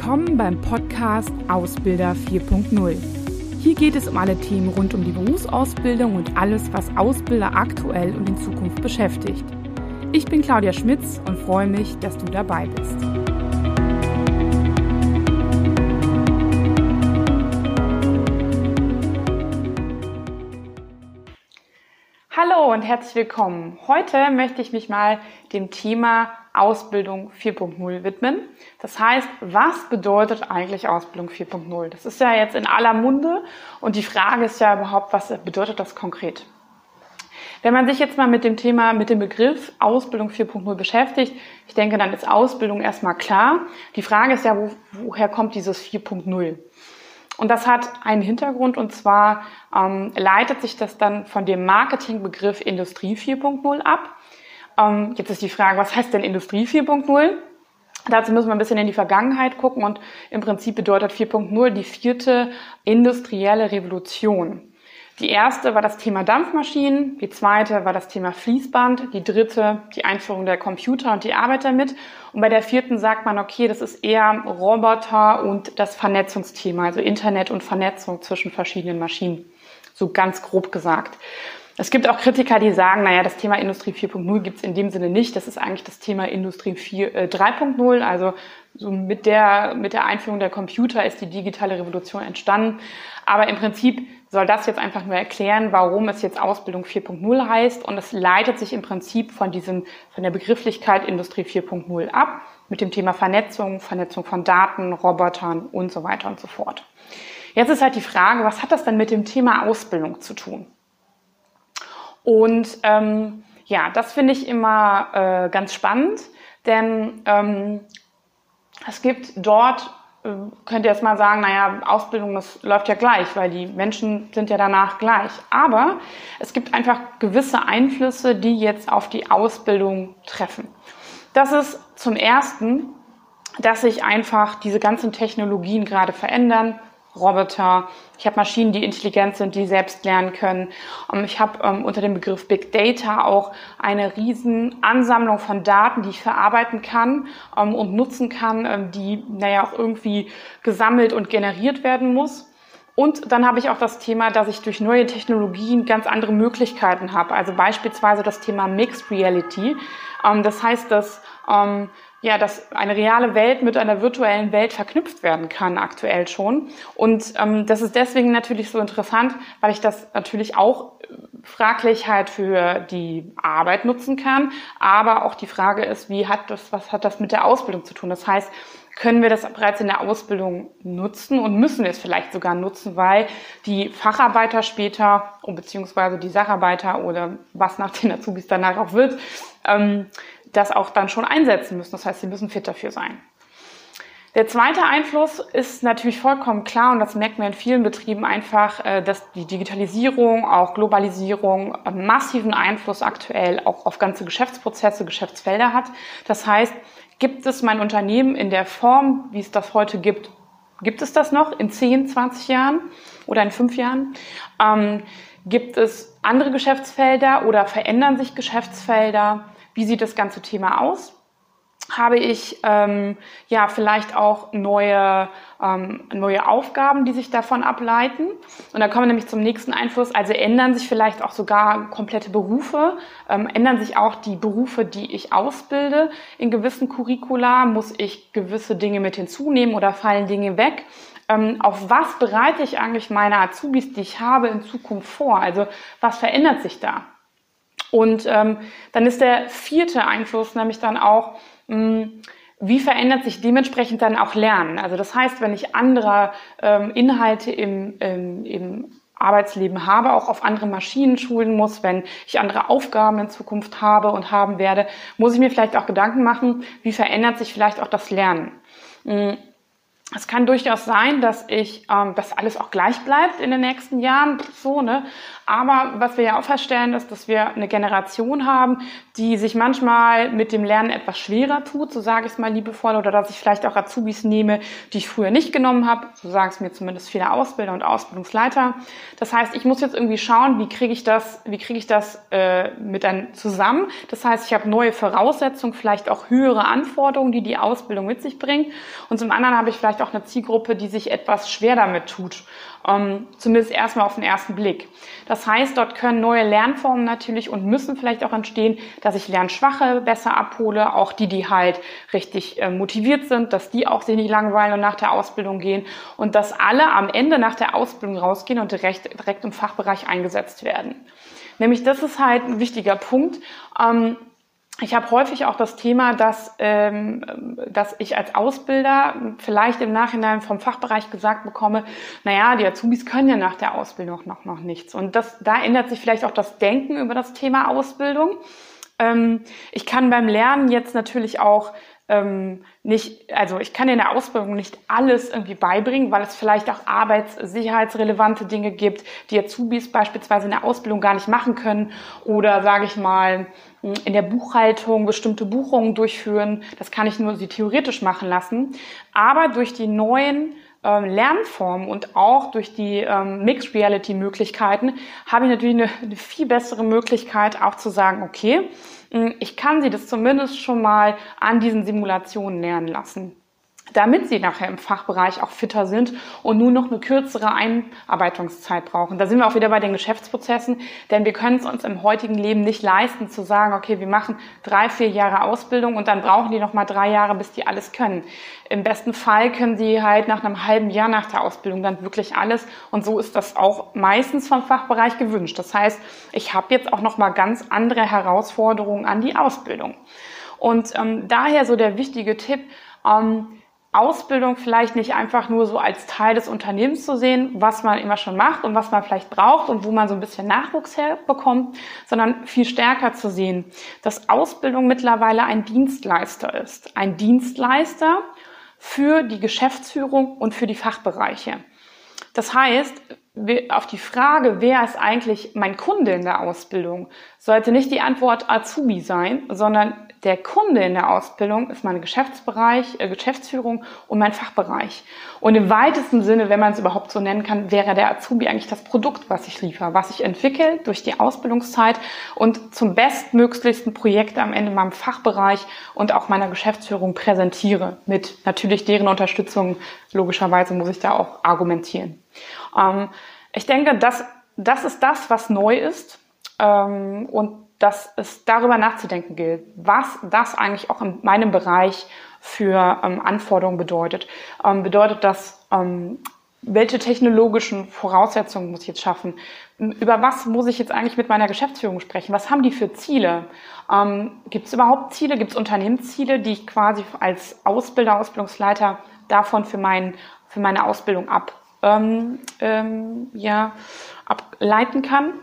Willkommen beim Podcast Ausbilder 4.0. Hier geht es um alle Themen rund um die Berufsausbildung und alles, was Ausbilder aktuell und in Zukunft beschäftigt. Ich bin Claudia Schmitz und freue mich, dass du dabei bist. Hallo und herzlich willkommen. Heute möchte ich mich mal dem Thema Ausbildung 4.0 widmen. Das heißt, was bedeutet eigentlich Ausbildung 4.0? Das ist ja jetzt in aller Munde und die Frage ist ja überhaupt, was bedeutet das konkret? Wenn man sich jetzt mal mit dem Thema, mit dem Begriff Ausbildung 4.0 beschäftigt, ich denke, dann ist Ausbildung erstmal klar. Die Frage ist ja, wo, woher kommt dieses 4.0? Und das hat einen Hintergrund und zwar ähm, leitet sich das dann von dem Marketingbegriff Industrie 4.0 ab. Ähm, jetzt ist die Frage, was heißt denn Industrie 4.0? Dazu müssen wir ein bisschen in die Vergangenheit gucken und im Prinzip bedeutet 4.0 die vierte industrielle Revolution. Die erste war das Thema Dampfmaschinen, die zweite war das Thema Fließband, die dritte die Einführung der Computer und die Arbeit damit. Und bei der vierten sagt man, okay, das ist eher Roboter und das Vernetzungsthema, also Internet und Vernetzung zwischen verschiedenen Maschinen. So ganz grob gesagt. Es gibt auch Kritiker, die sagen, naja, das Thema Industrie 4.0 gibt es in dem Sinne nicht. Das ist eigentlich das Thema Industrie 4, äh, 3.0. Also so mit der, mit der Einführung der Computer ist die digitale Revolution entstanden. Aber im Prinzip soll das jetzt einfach nur erklären, warum es jetzt Ausbildung 4.0 heißt. Und es leitet sich im Prinzip von diesem, von der Begrifflichkeit Industrie 4.0 ab mit dem Thema Vernetzung, Vernetzung von Daten, Robotern und so weiter und so fort. Jetzt ist halt die Frage, was hat das denn mit dem Thema Ausbildung zu tun? Und ähm, ja, das finde ich immer äh, ganz spannend, denn ähm, es gibt dort, äh, könnt ihr jetzt mal sagen, naja, Ausbildung, das läuft ja gleich, weil die Menschen sind ja danach gleich. Aber es gibt einfach gewisse Einflüsse, die jetzt auf die Ausbildung treffen. Das ist zum Ersten, dass sich einfach diese ganzen Technologien gerade verändern. Roboter, ich habe Maschinen, die intelligent sind, die selbst lernen können. Ähm, ich habe ähm, unter dem Begriff Big Data auch eine riesen Ansammlung von Daten, die ich verarbeiten kann ähm, und nutzen kann, ähm, die naja auch irgendwie gesammelt und generiert werden muss. Und dann habe ich auch das Thema, dass ich durch neue Technologien ganz andere Möglichkeiten habe. Also beispielsweise das Thema Mixed Reality. Ähm, das heißt, dass ähm, ja, dass eine reale Welt mit einer virtuellen Welt verknüpft werden kann, aktuell schon. Und ähm, das ist deswegen natürlich so interessant, weil ich das natürlich auch äh, fraglich halt für die Arbeit nutzen kann. Aber auch die Frage ist, wie hat das, was hat das mit der Ausbildung zu tun? Das heißt, können wir das bereits in der Ausbildung nutzen und müssen wir es vielleicht sogar nutzen, weil die Facharbeiter später, beziehungsweise die Sacharbeiter oder was nach den Azubis danach auch wird, ähm, das auch dann schon einsetzen müssen. Das heißt, sie müssen fit dafür sein. Der zweite Einfluss ist natürlich vollkommen klar und das merkt man in vielen Betrieben einfach, äh, dass die Digitalisierung, auch Globalisierung massiven Einfluss aktuell auch auf ganze Geschäftsprozesse, Geschäftsfelder hat. Das heißt, gibt es mein Unternehmen in der Form, wie es das heute gibt, gibt es das noch in 10, 20 Jahren oder in 5 Jahren? Ähm, gibt es andere Geschäftsfelder oder verändern sich Geschäftsfelder? Wie sieht das ganze Thema aus? Habe ich ähm, ja vielleicht auch neue, ähm, neue Aufgaben, die sich davon ableiten? Und da kommen wir nämlich zum nächsten Einfluss. Also ändern sich vielleicht auch sogar komplette Berufe, ähm, ändern sich auch die Berufe, die ich ausbilde. In gewissen Curricula muss ich gewisse Dinge mit hinzunehmen oder fallen Dinge weg ähm, auf was bereite ich eigentlich meine Azubis, die ich habe, in Zukunft vor? Also was verändert sich da? Und ähm, dann ist der vierte Einfluss nämlich dann auch, mh, hm, wie verändert sich dementsprechend dann auch Lernen? Also das heißt, wenn ich andere ähm, Inhalte im, im, im Arbeitsleben habe, auch auf andere Maschinen schulen muss, wenn ich andere Aufgaben in Zukunft habe und haben werde, muss ich mir vielleicht auch Gedanken machen, wie verändert sich vielleicht auch das Lernen. Es kann durchaus sein, dass ich, ähm, dass alles auch gleich bleibt in den nächsten Jahren, so, ne? Aber was wir ja auch feststellen, ist, dass wir eine Generation haben, die sich manchmal mit dem Lernen etwas schwerer tut, so sage ich es mal liebevoll, oder dass ich vielleicht auch Azubis nehme, die ich früher nicht genommen habe, so sagen es mir zumindest viele Ausbilder und Ausbildungsleiter. Das heißt, ich muss jetzt irgendwie schauen, wie kriege ich das, wie kriege ich das äh, mit dann zusammen. Das heißt, ich habe neue Voraussetzungen, vielleicht auch höhere Anforderungen, die die Ausbildung mit sich bringt. Und zum anderen habe ich vielleicht auch eine Zielgruppe, die sich etwas schwer damit tut ähm, zumindest erstmal auf den ersten Blick. Das heißt, dort können neue Lernformen natürlich und müssen vielleicht auch entstehen, dass ich Lernschwache besser abhole, auch die, die halt richtig äh, motiviert sind, dass die auch sich nicht langweilen und nach der Ausbildung gehen und dass alle am Ende nach der Ausbildung rausgehen und direkt, direkt im Fachbereich eingesetzt werden. Nämlich das ist halt ein wichtiger Punkt. Ähm, ich habe häufig auch das Thema, dass, ähm, dass ich als Ausbilder vielleicht im Nachhinein vom Fachbereich gesagt bekomme, naja, die Azubis können ja nach der Ausbildung noch, noch nichts. Und das, da ändert sich vielleicht auch das Denken über das Thema Ausbildung. Ähm, ich kann beim Lernen jetzt natürlich auch ähm, nicht, also ich kann in der Ausbildung nicht alles irgendwie beibringen, weil es vielleicht auch arbeitssicherheitsrelevante Dinge gibt, die Azubis beispielsweise in der Ausbildung gar nicht machen können oder sage ich mal in der Buchhaltung bestimmte Buchungen durchführen. Das kann ich nur sie theoretisch machen lassen. Aber durch die neuen ähm, Lernformen und auch durch die ähm, Mixed Reality Möglichkeiten habe ich natürlich eine, eine viel bessere Möglichkeit auch zu sagen, okay, hm, ich kann sie das zumindest schon mal an diesen Simulationen lernen lassen damit sie nachher im Fachbereich auch fitter sind und nur noch eine kürzere Einarbeitungszeit brauchen. Da sind wir auch wieder bei den Geschäftsprozessen, denn wir können es uns im heutigen Leben nicht leisten zu sagen, okay, wir machen drei, vier Jahre Ausbildung und dann brauchen die noch mal drei Jahre, bis die alles können. Im besten Fall können sie halt nach einem halben Jahr nach der Ausbildung dann wirklich alles und so ist das auch meistens vom Fachbereich gewünscht. Das heißt, ich habe jetzt auch noch mal ganz andere Herausforderungen an die Ausbildung. Und ähm, daher so der wichtige Tipp, ähm, Ausbildung vielleicht nicht einfach nur so als Teil des Unternehmens zu sehen, was man immer schon macht und was man vielleicht braucht und wo man so ein bisschen Nachwuchs herbekommt, sondern viel stärker zu sehen, dass Ausbildung mittlerweile ein Dienstleister ist. Ein Dienstleister für die Geschäftsführung und für die Fachbereiche. Das heißt, auf die Frage, wer ist eigentlich mein Kunde in der Ausbildung, sollte nicht die Antwort Azubi sein, sondern der Kunde in der Ausbildung ist mein Geschäftsbereich, äh, Geschäftsführung und mein Fachbereich. Und im weitesten Sinne, wenn man es überhaupt so nennen kann, wäre der Azubi eigentlich das Produkt, was ich liefere, was ich entwickle durch die Ausbildungszeit und zum bestmöglichsten Projekt am Ende meinem Fachbereich und auch meiner Geschäftsführung präsentiere. Mit natürlich deren Unterstützung, logischerweise muss ich da auch argumentieren. Ähm, ich denke, das, das ist das, was neu ist. Ähm, und dass es darüber nachzudenken gilt, was das eigentlich auch in meinem Bereich für ähm, Anforderungen bedeutet. Ähm, bedeutet das, ähm, welche technologischen Voraussetzungen muss ich jetzt schaffen? Über was muss ich jetzt eigentlich mit meiner Geschäftsführung sprechen? Was haben die für Ziele? Ähm, Gibt es überhaupt Ziele? Gibt es Unternehmensziele, die ich quasi als Ausbilder, Ausbildungsleiter davon für, mein, für meine Ausbildung ab, ähm, ähm, ja, ableiten kann?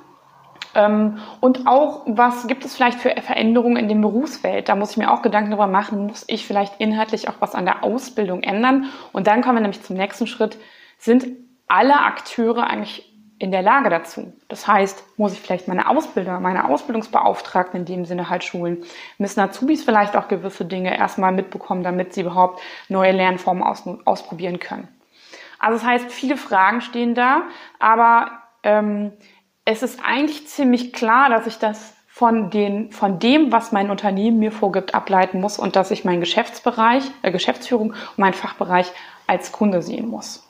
Ähm, und auch, was gibt es vielleicht für Veränderungen in dem Berufsfeld? Da muss ich mir auch Gedanken darüber machen, muss ich vielleicht inhaltlich auch was an der Ausbildung ändern? Und dann kommen wir nämlich zum nächsten Schritt. Sind alle Akteure eigentlich in der Lage dazu? Das heißt, muss ich vielleicht meine Ausbilder, meine Ausbildungsbeauftragten in dem Sinne halt schulen? Müssen Azubis vielleicht auch gewisse Dinge erstmal mitbekommen, damit sie überhaupt neue Lernformen aus, ausprobieren können? Also das heißt, viele Fragen stehen da, aber ähm, es ist eigentlich ziemlich klar, dass ich das von, den, von dem, was mein Unternehmen mir vorgibt, ableiten muss und dass ich meinen Geschäftsbereich, äh, Geschäftsführung und meinen Fachbereich als Kunde sehen muss.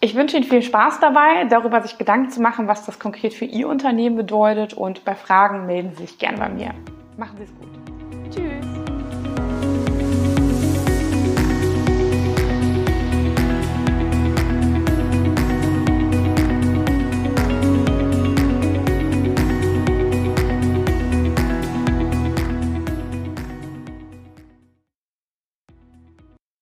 Ich wünsche Ihnen viel Spaß dabei, darüber sich Gedanken zu machen, was das konkret für Ihr Unternehmen bedeutet und bei Fragen melden Sie sich gerne bei mir. Machen Sie es gut. Tschüss.